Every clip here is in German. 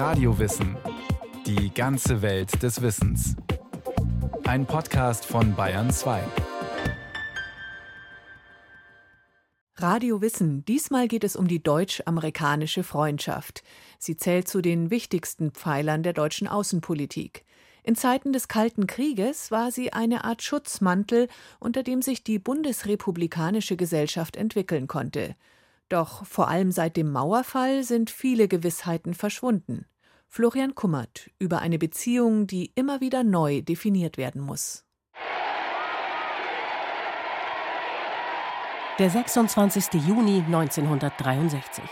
Radiowissen. Die ganze Welt des Wissens. Ein Podcast von Bayern 2. Radio Wissen. Diesmal geht es um die deutsch-amerikanische Freundschaft. Sie zählt zu den wichtigsten Pfeilern der deutschen Außenpolitik. In Zeiten des Kalten Krieges war sie eine Art Schutzmantel, unter dem sich die bundesrepublikanische Gesellschaft entwickeln konnte. Doch vor allem seit dem Mauerfall sind viele Gewissheiten verschwunden. Florian Kummert über eine Beziehung, die immer wieder neu definiert werden muss. Der 26. Juni 1963.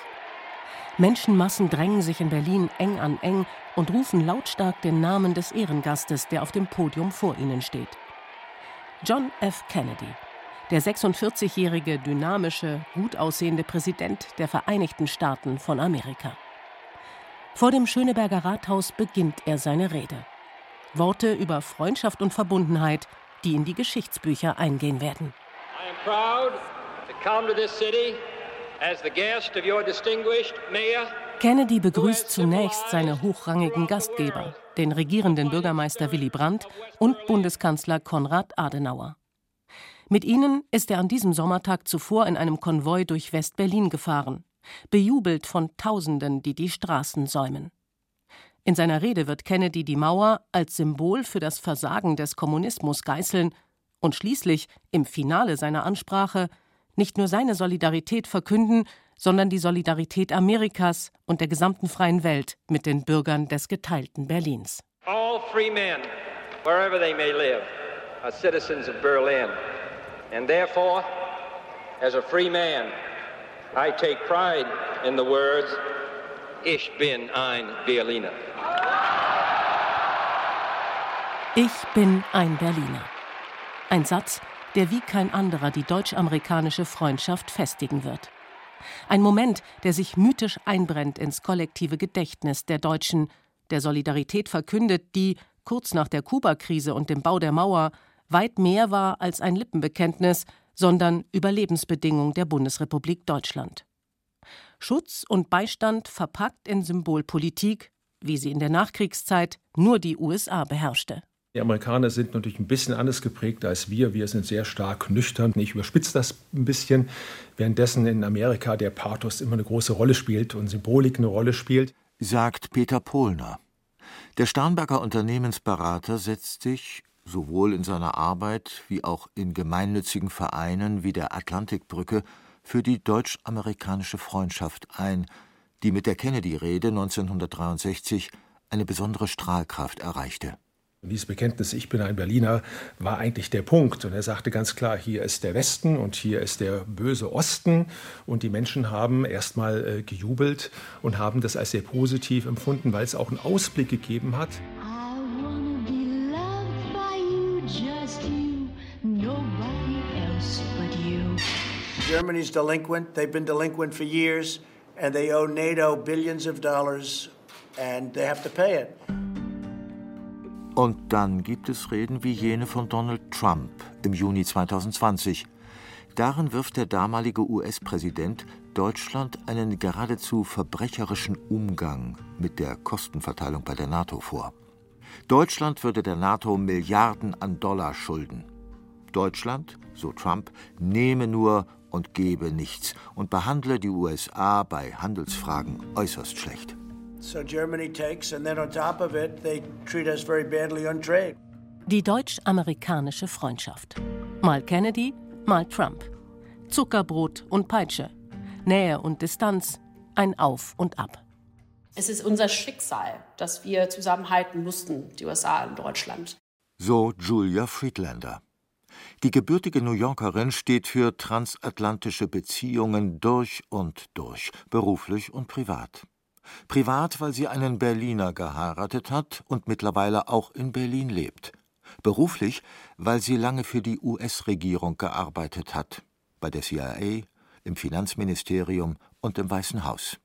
Menschenmassen drängen sich in Berlin eng an eng und rufen lautstark den Namen des Ehrengastes, der auf dem Podium vor ihnen steht. John F. Kennedy, der 46-jährige, dynamische, gut aussehende Präsident der Vereinigten Staaten von Amerika. Vor dem Schöneberger Rathaus beginnt er seine Rede. Worte über Freundschaft und Verbundenheit, die in die Geschichtsbücher eingehen werden. I am proud to come to this city as the guest of your distinguished mayor Kennedy begrüßt zunächst seine hochrangigen Gastgeber, den regierenden Bürgermeister Willy Brandt und Bundeskanzler Konrad Adenauer. Mit ihnen ist er an diesem Sommertag zuvor in einem Konvoi durch West-Berlin gefahren, bejubelt von Tausenden, die die Straßen säumen. In seiner Rede wird Kennedy die Mauer als Symbol für das Versagen des Kommunismus geißeln und schließlich im Finale seiner Ansprache nicht nur seine Solidarität verkünden, sondern die Solidarität Amerikas und der gesamten freien Welt mit den Bürgern des geteilten Berlins. All free men, wherever they may live, are citizens of Berlin. And therefore, as a free man, I take pride in the words, Ich bin ein Berliner. Ich bin ein Berliner. Ein Satz, der wie kein anderer die deutsch-amerikanische Freundschaft festigen wird. Ein Moment, der sich mythisch einbrennt ins kollektive Gedächtnis der Deutschen, der Solidarität verkündet, die, kurz nach der Kubakrise und dem Bau der Mauer, weit mehr war als ein Lippenbekenntnis, sondern Überlebensbedingung der Bundesrepublik Deutschland. Schutz und Beistand verpackt in Symbolpolitik, wie sie in der Nachkriegszeit nur die USA beherrschte. Die Amerikaner sind natürlich ein bisschen anders geprägt als wir. Wir sind sehr stark nüchtern. Ich überspitze das ein bisschen, währenddessen in Amerika der Pathos immer eine große Rolle spielt und Symbolik eine Rolle spielt. Sagt Peter Pohlner. Der Starnberger Unternehmensberater setzt sich sowohl in seiner Arbeit wie auch in gemeinnützigen Vereinen wie der Atlantikbrücke für die deutsch-amerikanische Freundschaft ein, die mit der Kennedy-Rede 1963 eine besondere Strahlkraft erreichte. Dieses Bekenntnis, ich bin ein Berliner, war eigentlich der Punkt. Und er sagte ganz klar, hier ist der Westen und hier ist der böse Osten. Und die Menschen haben erstmal äh, gejubelt und haben das als sehr positiv empfunden, weil es auch einen Ausblick gegeben hat. Germany's delinquent. They've been delinquent for years, and they owe NATO billions of dollars, and they have to pay it. Und dann gibt es Reden wie jene von Donald Trump im Juni 2020. Darin wirft der damalige US-Präsident Deutschland einen geradezu verbrecherischen Umgang mit der Kostenverteilung bei der NATO vor. Deutschland würde der NATO Milliarden an Dollar schulden. Deutschland, so Trump, nehme nur und gebe nichts und behandle die USA bei Handelsfragen äußerst schlecht. So Germany takes and then on top of it they treat us very badly on trade. Die deutsch-amerikanische Freundschaft. Mal Kennedy, mal Trump. Zuckerbrot und Peitsche. Nähe und Distanz, ein Auf und Ab. Es ist unser Schicksal, dass wir zusammenhalten mussten, die USA und Deutschland. So Julia Friedlander. Die gebürtige New Yorkerin steht für transatlantische Beziehungen durch und durch, beruflich und privat. Privat, weil sie einen Berliner geheiratet hat und mittlerweile auch in Berlin lebt. Beruflich, weil sie lange für die US-Regierung gearbeitet hat, bei der CIA, im Finanzministerium und im Weißen Haus,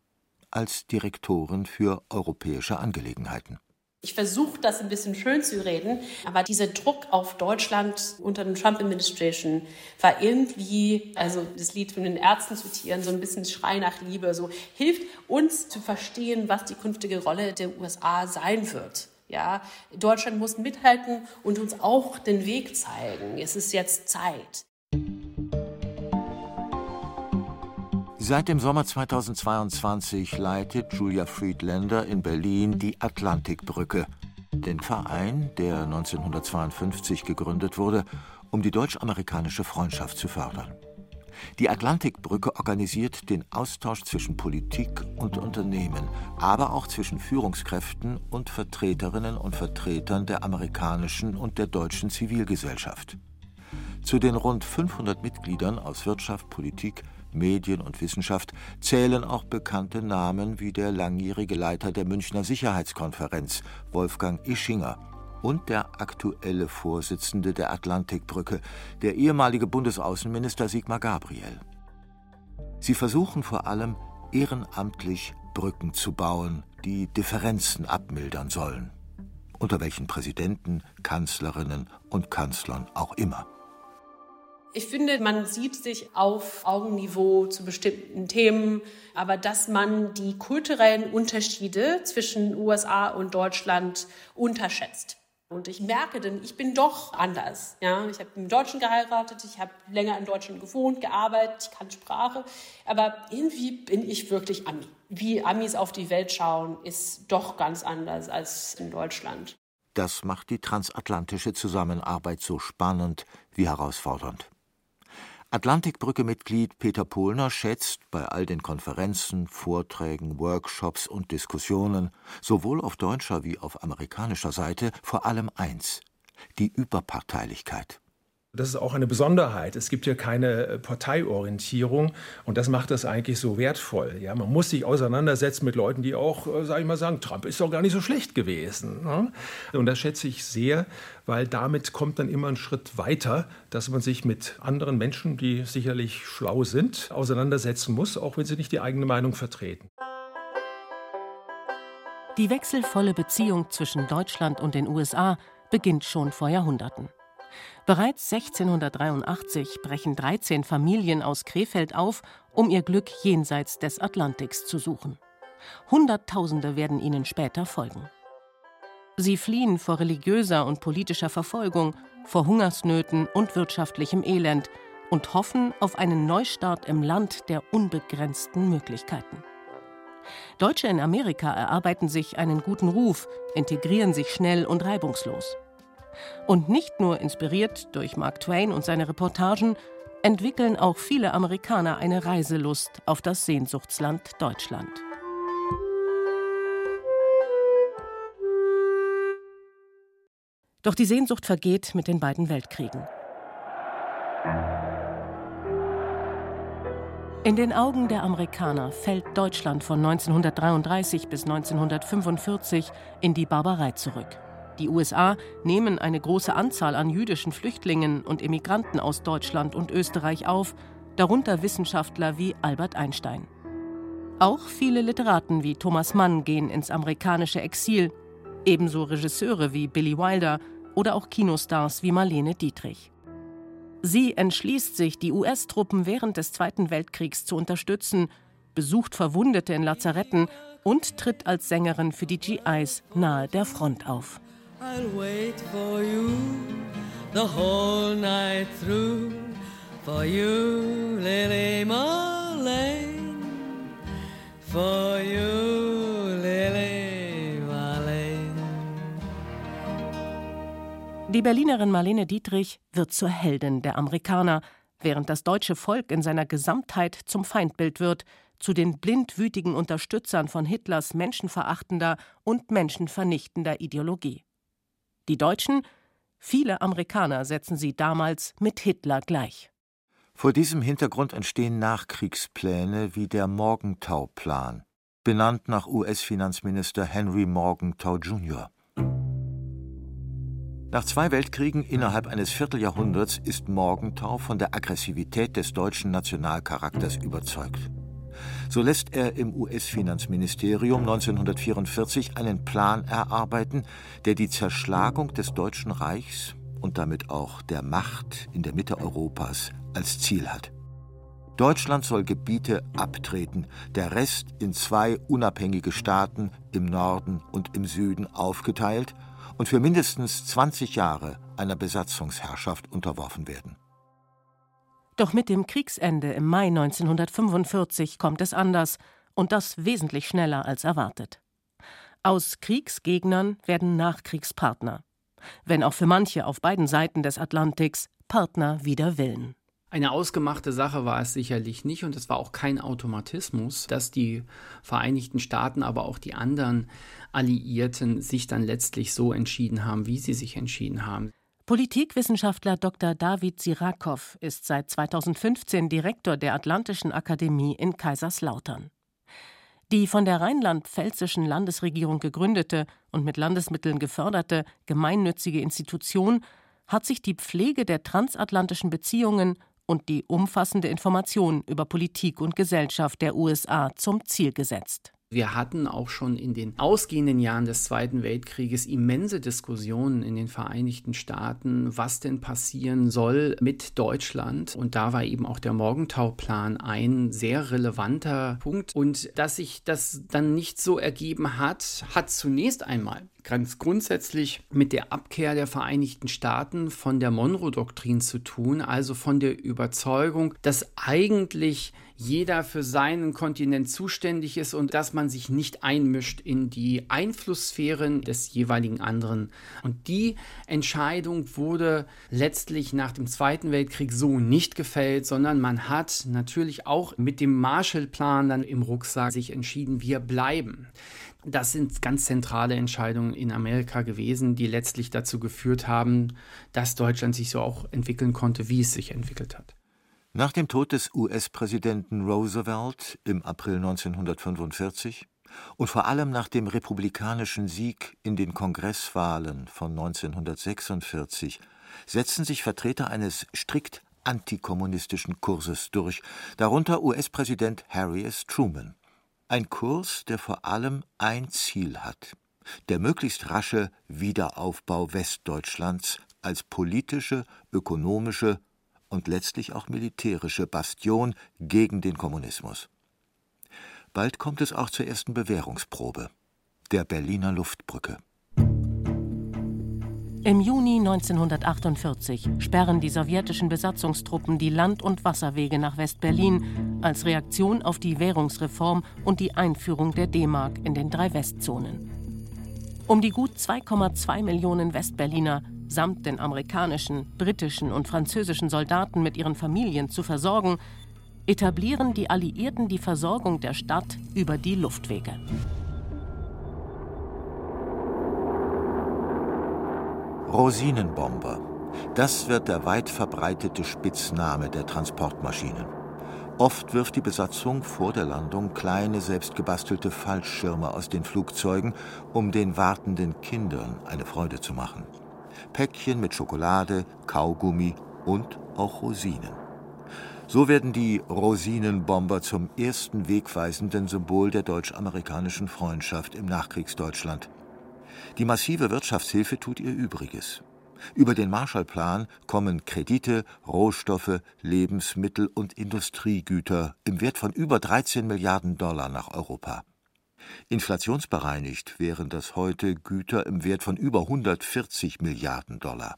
als Direktorin für europäische Angelegenheiten. Ich versuche das ein bisschen schön zu reden, aber dieser Druck auf Deutschland unter der Trump-Administration war irgendwie, also das Lied von den Ärzten zu zitieren, so ein bisschen Schrei nach Liebe, so hilft uns zu verstehen, was die künftige Rolle der USA sein wird. Ja, Deutschland muss mithalten und uns auch den Weg zeigen. Es ist jetzt Zeit. Seit dem Sommer 2022 leitet Julia Friedlander in Berlin die Atlantikbrücke, den Verein, der 1952 gegründet wurde, um die deutsch-amerikanische Freundschaft zu fördern. Die Atlantikbrücke organisiert den Austausch zwischen Politik und Unternehmen, aber auch zwischen Führungskräften und Vertreterinnen und Vertretern der amerikanischen und der deutschen Zivilgesellschaft. Zu den rund 500 Mitgliedern aus Wirtschaft, Politik, Medien und Wissenschaft zählen auch bekannte Namen wie der langjährige Leiter der Münchner Sicherheitskonferenz, Wolfgang Ischinger, und der aktuelle Vorsitzende der Atlantikbrücke, der ehemalige Bundesaußenminister Sigmar Gabriel. Sie versuchen vor allem ehrenamtlich Brücken zu bauen, die Differenzen abmildern sollen. Unter welchen Präsidenten, Kanzlerinnen und Kanzlern auch immer. Ich finde, man sieht sich auf Augenniveau zu bestimmten Themen, aber dass man die kulturellen Unterschiede zwischen USA und Deutschland unterschätzt. Und ich merke denn, ich bin doch anders. Ja, ich habe einen Deutschen geheiratet, ich habe länger in Deutschland gewohnt, gearbeitet, ich kann Sprache, aber irgendwie bin ich wirklich Ami. Wie Amis auf die Welt schauen, ist doch ganz anders als in Deutschland. Das macht die transatlantische Zusammenarbeit so spannend wie herausfordernd. Atlantikbrücke-Mitglied Peter Pohlner schätzt bei all den Konferenzen, Vorträgen, Workshops und Diskussionen, sowohl auf deutscher wie auf amerikanischer Seite, vor allem eins: die Überparteilichkeit. Das ist auch eine Besonderheit. Es gibt hier keine äh, Parteiorientierung und das macht das eigentlich so wertvoll. Ja, man muss sich auseinandersetzen mit Leuten, die auch, äh, sage ich mal, sagen, Trump ist doch gar nicht so schlecht gewesen. Ne? Und das schätze ich sehr, weil damit kommt dann immer ein Schritt weiter, dass man sich mit anderen Menschen, die sicherlich schlau sind, auseinandersetzen muss, auch wenn sie nicht die eigene Meinung vertreten. Die wechselvolle Beziehung zwischen Deutschland und den USA beginnt schon vor Jahrhunderten. Bereits 1683 brechen 13 Familien aus Krefeld auf, um ihr Glück jenseits des Atlantiks zu suchen. Hunderttausende werden ihnen später folgen. Sie fliehen vor religiöser und politischer Verfolgung, vor Hungersnöten und wirtschaftlichem Elend und hoffen auf einen Neustart im Land der unbegrenzten Möglichkeiten. Deutsche in Amerika erarbeiten sich einen guten Ruf, integrieren sich schnell und reibungslos. Und nicht nur inspiriert durch Mark Twain und seine Reportagen, entwickeln auch viele Amerikaner eine Reiselust auf das Sehnsuchtsland Deutschland. Doch die Sehnsucht vergeht mit den beiden Weltkriegen. In den Augen der Amerikaner fällt Deutschland von 1933 bis 1945 in die Barbarei zurück. Die USA nehmen eine große Anzahl an jüdischen Flüchtlingen und Immigranten aus Deutschland und Österreich auf, darunter Wissenschaftler wie Albert Einstein. Auch viele Literaten wie Thomas Mann gehen ins amerikanische Exil, ebenso Regisseure wie Billy Wilder oder auch Kinostars wie Marlene Dietrich. Sie entschließt sich, die US-Truppen während des Zweiten Weltkriegs zu unterstützen, besucht Verwundete in Lazaretten und tritt als Sängerin für die GIs nahe der Front auf. I'll wait for you the whole night through. For you, Lily Marlene. For you, Lily Marlene. Die Berlinerin Marlene Dietrich wird zur Heldin der Amerikaner, während das deutsche Volk in seiner Gesamtheit zum Feindbild wird, zu den blindwütigen Unterstützern von Hitlers menschenverachtender und menschenvernichtender Ideologie. Die Deutschen, viele Amerikaner setzen sie damals mit Hitler gleich. Vor diesem Hintergrund entstehen Nachkriegspläne wie der Morgenthau-Plan, benannt nach US-Finanzminister Henry Morgenthau Jr. Nach zwei Weltkriegen innerhalb eines Vierteljahrhunderts ist Morgenthau von der Aggressivität des deutschen Nationalcharakters überzeugt. So lässt er im US-Finanzministerium 1944 einen Plan erarbeiten, der die Zerschlagung des Deutschen Reichs und damit auch der Macht in der Mitte Europas als Ziel hat. Deutschland soll Gebiete abtreten, der Rest in zwei unabhängige Staaten im Norden und im Süden aufgeteilt und für mindestens 20 Jahre einer Besatzungsherrschaft unterworfen werden. Doch mit dem Kriegsende im Mai 1945 kommt es anders und das wesentlich schneller als erwartet. Aus Kriegsgegnern werden Nachkriegspartner wenn auch für manche auf beiden Seiten des Atlantiks Partner wider Willen. Eine ausgemachte Sache war es sicherlich nicht und es war auch kein Automatismus, dass die Vereinigten Staaten, aber auch die anderen Alliierten sich dann letztlich so entschieden haben, wie sie sich entschieden haben. Politikwissenschaftler Dr. David Sirakow ist seit 2015 Direktor der Atlantischen Akademie in Kaiserslautern. Die von der rheinland-pfälzischen Landesregierung gegründete und mit Landesmitteln geförderte gemeinnützige Institution hat sich die Pflege der transatlantischen Beziehungen und die umfassende Information über Politik und Gesellschaft der USA zum Ziel gesetzt. Wir hatten auch schon in den ausgehenden Jahren des Zweiten Weltkrieges immense Diskussionen in den Vereinigten Staaten, was denn passieren soll mit Deutschland. Und da war eben auch der Morgentauplan ein sehr relevanter Punkt. Und dass sich das dann nicht so ergeben hat, hat zunächst einmal ganz grundsätzlich mit der Abkehr der Vereinigten Staaten von der Monroe-Doktrin zu tun, also von der Überzeugung, dass eigentlich jeder für seinen Kontinent zuständig ist und dass man sich nicht einmischt in die Einflusssphären des jeweiligen anderen. Und die Entscheidung wurde letztlich nach dem Zweiten Weltkrieg so nicht gefällt, sondern man hat natürlich auch mit dem Marshallplan dann im Rucksack sich entschieden, wir bleiben. Das sind ganz zentrale Entscheidungen in Amerika gewesen, die letztlich dazu geführt haben, dass Deutschland sich so auch entwickeln konnte, wie es sich entwickelt hat. Nach dem Tod des US-Präsidenten Roosevelt im April 1945 und vor allem nach dem republikanischen Sieg in den Kongresswahlen von 1946 setzen sich Vertreter eines strikt antikommunistischen Kurses durch, darunter US-Präsident Harry S. Truman. Ein Kurs, der vor allem ein Ziel hat: der möglichst rasche Wiederaufbau Westdeutschlands als politische, ökonomische und letztlich auch militärische Bastion gegen den Kommunismus. Bald kommt es auch zur ersten Bewährungsprobe, der Berliner Luftbrücke. Im Juni 1948 sperren die sowjetischen Besatzungstruppen die Land- und Wasserwege nach West-Berlin als Reaktion auf die Währungsreform und die Einführung der D-Mark in den drei Westzonen. Um die gut 2,2 Millionen Westberliner samt den amerikanischen, britischen und französischen Soldaten mit ihren Familien zu versorgen, etablieren die Alliierten die Versorgung der Stadt über die Luftwege. Rosinenbomber. Das wird der weit verbreitete Spitzname der Transportmaschinen. Oft wirft die Besatzung vor der Landung kleine selbstgebastelte Fallschirme aus den Flugzeugen, um den wartenden Kindern eine Freude zu machen. Päckchen mit Schokolade, Kaugummi und auch Rosinen. So werden die Rosinenbomber zum ersten wegweisenden Symbol der deutsch-amerikanischen Freundschaft im Nachkriegsdeutschland. Die massive Wirtschaftshilfe tut ihr Übriges. Über den Marshallplan kommen Kredite, Rohstoffe, Lebensmittel und Industriegüter im Wert von über 13 Milliarden Dollar nach Europa. Inflationsbereinigt wären das heute Güter im Wert von über 140 Milliarden Dollar.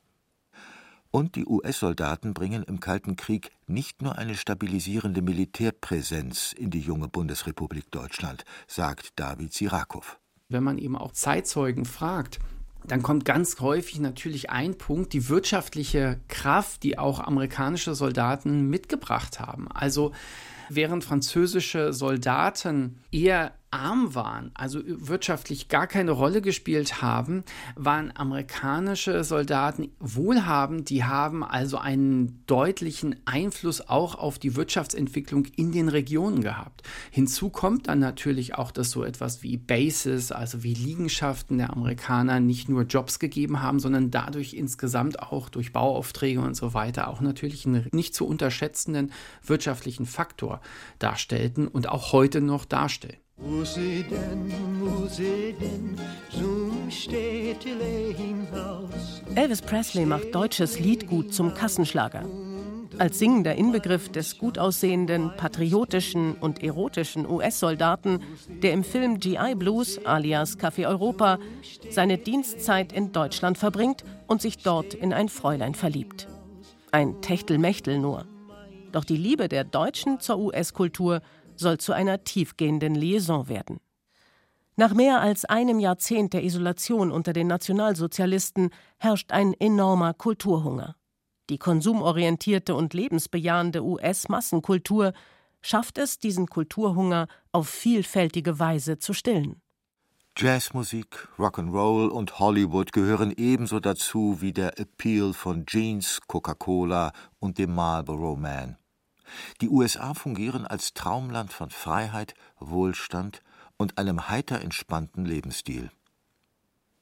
Und die US-Soldaten bringen im Kalten Krieg nicht nur eine stabilisierende Militärpräsenz in die junge Bundesrepublik Deutschland, sagt David Sirakow. Wenn man eben auch Zeitzeugen fragt, dann kommt ganz häufig natürlich ein Punkt, die wirtschaftliche Kraft, die auch amerikanische Soldaten mitgebracht haben. Also während französische Soldaten eher arm waren, also wirtschaftlich gar keine Rolle gespielt haben, waren amerikanische Soldaten wohlhabend, die haben also einen deutlichen Einfluss auch auf die Wirtschaftsentwicklung in den Regionen gehabt. Hinzu kommt dann natürlich auch, dass so etwas wie Bases, also wie Liegenschaften der Amerikaner nicht nur Jobs gegeben haben, sondern dadurch insgesamt auch durch Bauaufträge und so weiter auch natürlich einen nicht zu unterschätzenden wirtschaftlichen Faktor Kultur darstellten und auch heute noch darstellen. Elvis Presley macht deutsches Liedgut zum Kassenschlager. Als singender Inbegriff des gut aussehenden, patriotischen und erotischen US-Soldaten, der im Film GI Blues alias Café Europa seine Dienstzeit in Deutschland verbringt und sich dort in ein Fräulein verliebt. Ein Techtelmechtel nur. Doch die Liebe der Deutschen zur US-Kultur soll zu einer tiefgehenden Liaison werden. Nach mehr als einem Jahrzehnt der Isolation unter den Nationalsozialisten herrscht ein enormer Kulturhunger. Die konsumorientierte und lebensbejahende US-Massenkultur schafft es, diesen Kulturhunger auf vielfältige Weise zu stillen. Jazzmusik, Rock'n'Roll und Hollywood gehören ebenso dazu wie der Appeal von Jeans, Coca-Cola und dem Marlboro Man. Die USA fungieren als Traumland von Freiheit, Wohlstand und einem heiter entspannten Lebensstil.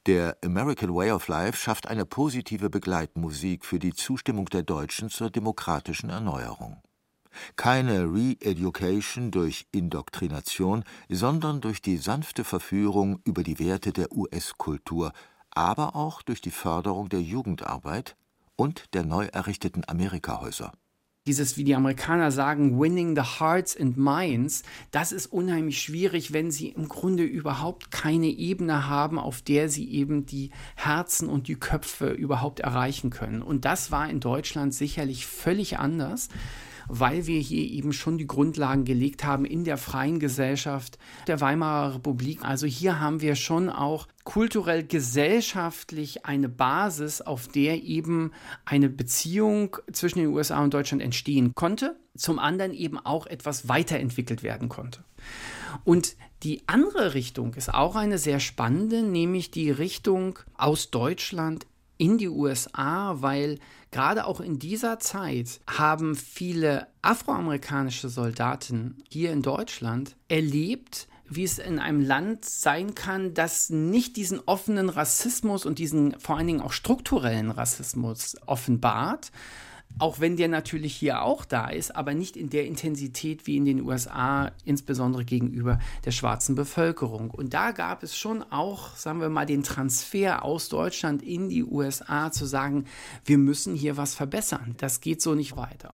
Der American Way of Life schafft eine positive Begleitmusik für die Zustimmung der Deutschen zur demokratischen Erneuerung. Keine Re-Education durch Indoktrination, sondern durch die sanfte Verführung über die Werte der US-Kultur, aber auch durch die Förderung der Jugendarbeit und der neu errichteten Amerikahäuser dieses, wie die Amerikaner sagen, winning the hearts and minds, das ist unheimlich schwierig, wenn sie im Grunde überhaupt keine Ebene haben, auf der sie eben die Herzen und die Köpfe überhaupt erreichen können. Und das war in Deutschland sicherlich völlig anders weil wir hier eben schon die Grundlagen gelegt haben in der freien Gesellschaft der Weimarer Republik. Also hier haben wir schon auch kulturell gesellschaftlich eine Basis, auf der eben eine Beziehung zwischen den USA und Deutschland entstehen konnte, zum anderen eben auch etwas weiterentwickelt werden konnte. Und die andere Richtung ist auch eine sehr spannende, nämlich die Richtung aus Deutschland in die USA, weil gerade auch in dieser Zeit haben viele afroamerikanische Soldaten hier in Deutschland erlebt, wie es in einem Land sein kann, das nicht diesen offenen Rassismus und diesen vor allen Dingen auch strukturellen Rassismus offenbart, auch wenn der natürlich hier auch da ist, aber nicht in der Intensität wie in den USA, insbesondere gegenüber der schwarzen Bevölkerung. Und da gab es schon auch, sagen wir mal, den Transfer aus Deutschland in die USA zu sagen, wir müssen hier was verbessern. Das geht so nicht weiter.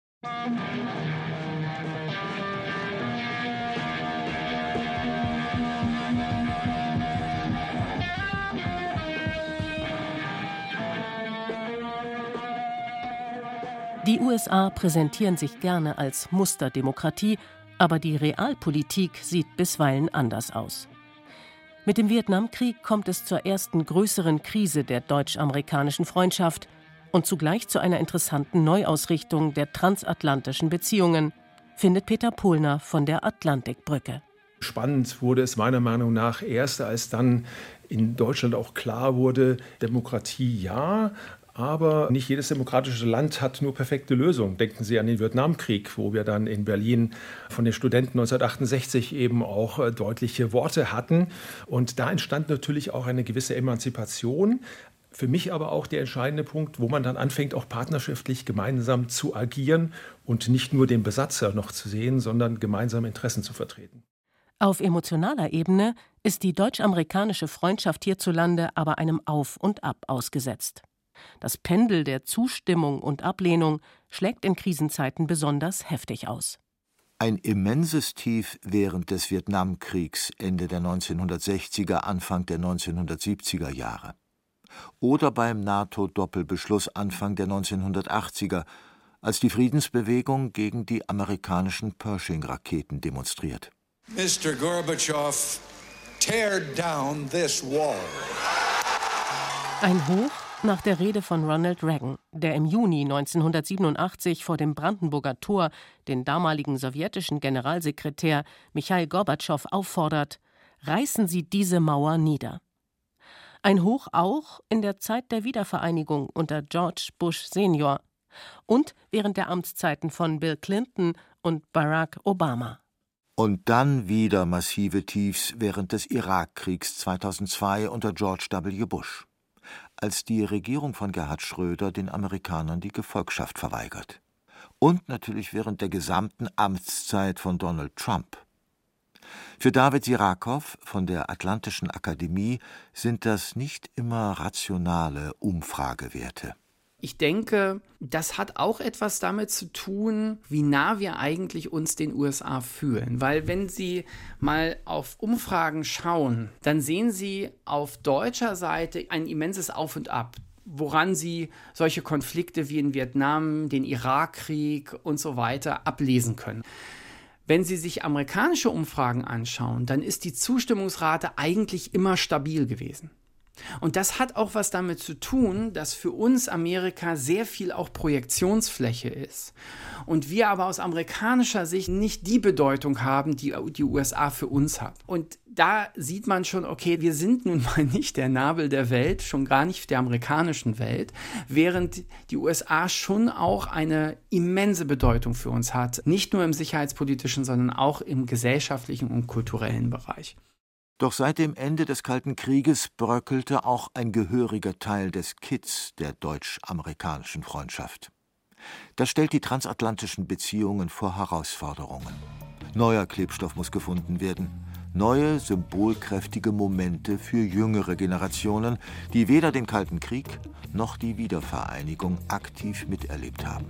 Die USA präsentieren sich gerne als Musterdemokratie, aber die Realpolitik sieht bisweilen anders aus. Mit dem Vietnamkrieg kommt es zur ersten größeren Krise der deutsch-amerikanischen Freundschaft und zugleich zu einer interessanten Neuausrichtung der transatlantischen Beziehungen, findet Peter Pohlner von der Atlantikbrücke. Spannend wurde es meiner Meinung nach erst, als dann in Deutschland auch klar wurde, Demokratie ja, aber nicht jedes demokratische Land hat nur perfekte Lösungen. Denken Sie an den Vietnamkrieg, wo wir dann in Berlin von den Studenten 1968 eben auch äh, deutliche Worte hatten. Und da entstand natürlich auch eine gewisse Emanzipation. Für mich aber auch der entscheidende Punkt, wo man dann anfängt, auch partnerschaftlich gemeinsam zu agieren und nicht nur den Besatzer noch zu sehen, sondern gemeinsame Interessen zu vertreten. Auf emotionaler Ebene ist die deutsch-amerikanische Freundschaft hierzulande aber einem Auf und Ab ausgesetzt. Das Pendel der Zustimmung und Ablehnung schlägt in Krisenzeiten besonders heftig aus. Ein immenses Tief während des Vietnamkriegs Ende der 1960er, Anfang der 1970er Jahre. Oder beim NATO-Doppelbeschluss Anfang der 1980er, als die Friedensbewegung gegen die amerikanischen Pershing-Raketen demonstriert. Mr. Gorbatschow, tear down this wall. Ein Hoch nach der Rede von Ronald Reagan, der im Juni 1987 vor dem Brandenburger Tor den damaligen sowjetischen Generalsekretär Michail Gorbatschow auffordert, reißen Sie diese Mauer nieder. Ein Hoch auch in der Zeit der Wiedervereinigung unter George Bush Senior und während der Amtszeiten von Bill Clinton und Barack Obama. Und dann wieder massive Tiefs während des Irakkriegs 2002 unter George W. Bush als die Regierung von Gerhard Schröder den Amerikanern die Gefolgschaft verweigert. und natürlich während der gesamten Amtszeit von Donald Trump. Für David Sirakow von der Atlantischen Akademie sind das nicht immer rationale Umfragewerte. Ich denke, das hat auch etwas damit zu tun, wie nah wir eigentlich uns den USA fühlen. Weil wenn Sie mal auf Umfragen schauen, dann sehen Sie auf deutscher Seite ein immenses Auf und Ab woran sie solche Konflikte wie in Vietnam, den Irakkrieg und so weiter ablesen können. Wenn Sie sich amerikanische Umfragen anschauen, dann ist die Zustimmungsrate eigentlich immer stabil gewesen. Und das hat auch was damit zu tun, dass für uns Amerika sehr viel auch Projektionsfläche ist. Und wir aber aus amerikanischer Sicht nicht die Bedeutung haben, die die USA für uns hat. Und da sieht man schon, okay, wir sind nun mal nicht der Nabel der Welt, schon gar nicht der amerikanischen Welt, während die USA schon auch eine immense Bedeutung für uns hat. Nicht nur im sicherheitspolitischen, sondern auch im gesellschaftlichen und kulturellen Bereich. Doch seit dem Ende des Kalten Krieges bröckelte auch ein gehöriger Teil des Kitts der deutsch-amerikanischen Freundschaft. Das stellt die transatlantischen Beziehungen vor Herausforderungen. Neuer Klebstoff muss gefunden werden. Neue, symbolkräftige Momente für jüngere Generationen, die weder den Kalten Krieg noch die Wiedervereinigung aktiv miterlebt haben.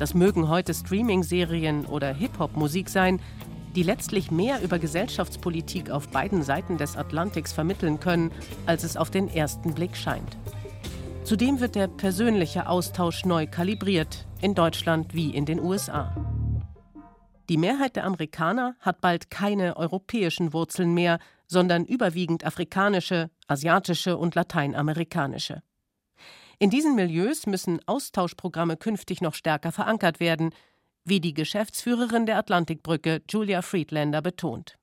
Das mögen heute Streaming-Serien oder Hip-Hop-Musik sein, die letztlich mehr über Gesellschaftspolitik auf beiden Seiten des Atlantiks vermitteln können, als es auf den ersten Blick scheint. Zudem wird der persönliche Austausch neu kalibriert, in Deutschland wie in den USA. Die Mehrheit der Amerikaner hat bald keine europäischen Wurzeln mehr, sondern überwiegend afrikanische, asiatische und lateinamerikanische. In diesen Milieus müssen Austauschprogramme künftig noch stärker verankert werden, wie die Geschäftsführerin der Atlantikbrücke Julia Friedlander betont.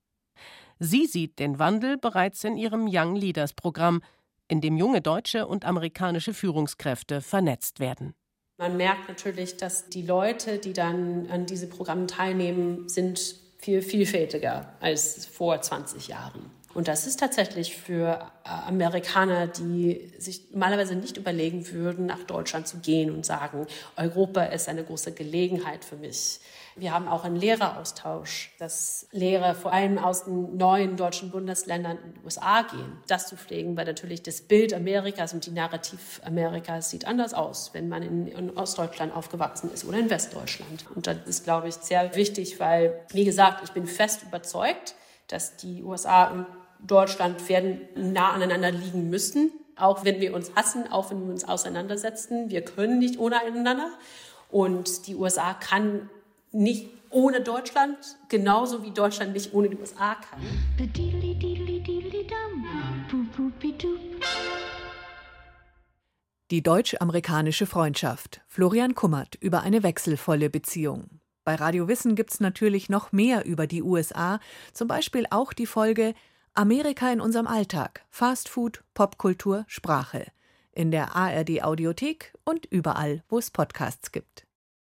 Sie sieht den Wandel bereits in ihrem Young Leaders Programm, in dem junge deutsche und amerikanische Führungskräfte vernetzt werden. Man merkt natürlich, dass die Leute, die dann an diesen Programmen teilnehmen, sind viel vielfältiger als vor 20 Jahren. Und das ist tatsächlich für äh, Amerikaner, die sich normalerweise nicht überlegen würden, nach Deutschland zu gehen und sagen, Europa ist eine große Gelegenheit für mich. Wir haben auch einen Lehreraustausch, dass Lehrer vor allem aus den neuen deutschen Bundesländern in die USA gehen, das zu pflegen, weil natürlich das Bild Amerikas und die Narrativ Amerikas sieht anders aus, wenn man in, in Ostdeutschland aufgewachsen ist oder in Westdeutschland. Und das ist, glaube ich, sehr wichtig, weil, wie gesagt, ich bin fest überzeugt, dass die USA und Deutschland werden nah aneinander liegen müssen, auch wenn wir uns hassen, auch wenn wir uns auseinandersetzen. Wir können nicht ohne einander. Und die USA kann nicht ohne Deutschland, genauso wie Deutschland nicht ohne die USA kann. Die deutsch-amerikanische Freundschaft. Florian Kummert über eine wechselvolle Beziehung. Bei Radio Wissen gibt es natürlich noch mehr über die USA, zum Beispiel auch die Folge Amerika in unserem Alltag. Fast Food, Popkultur, Sprache. In der ARD Audiothek und überall, wo es Podcasts gibt.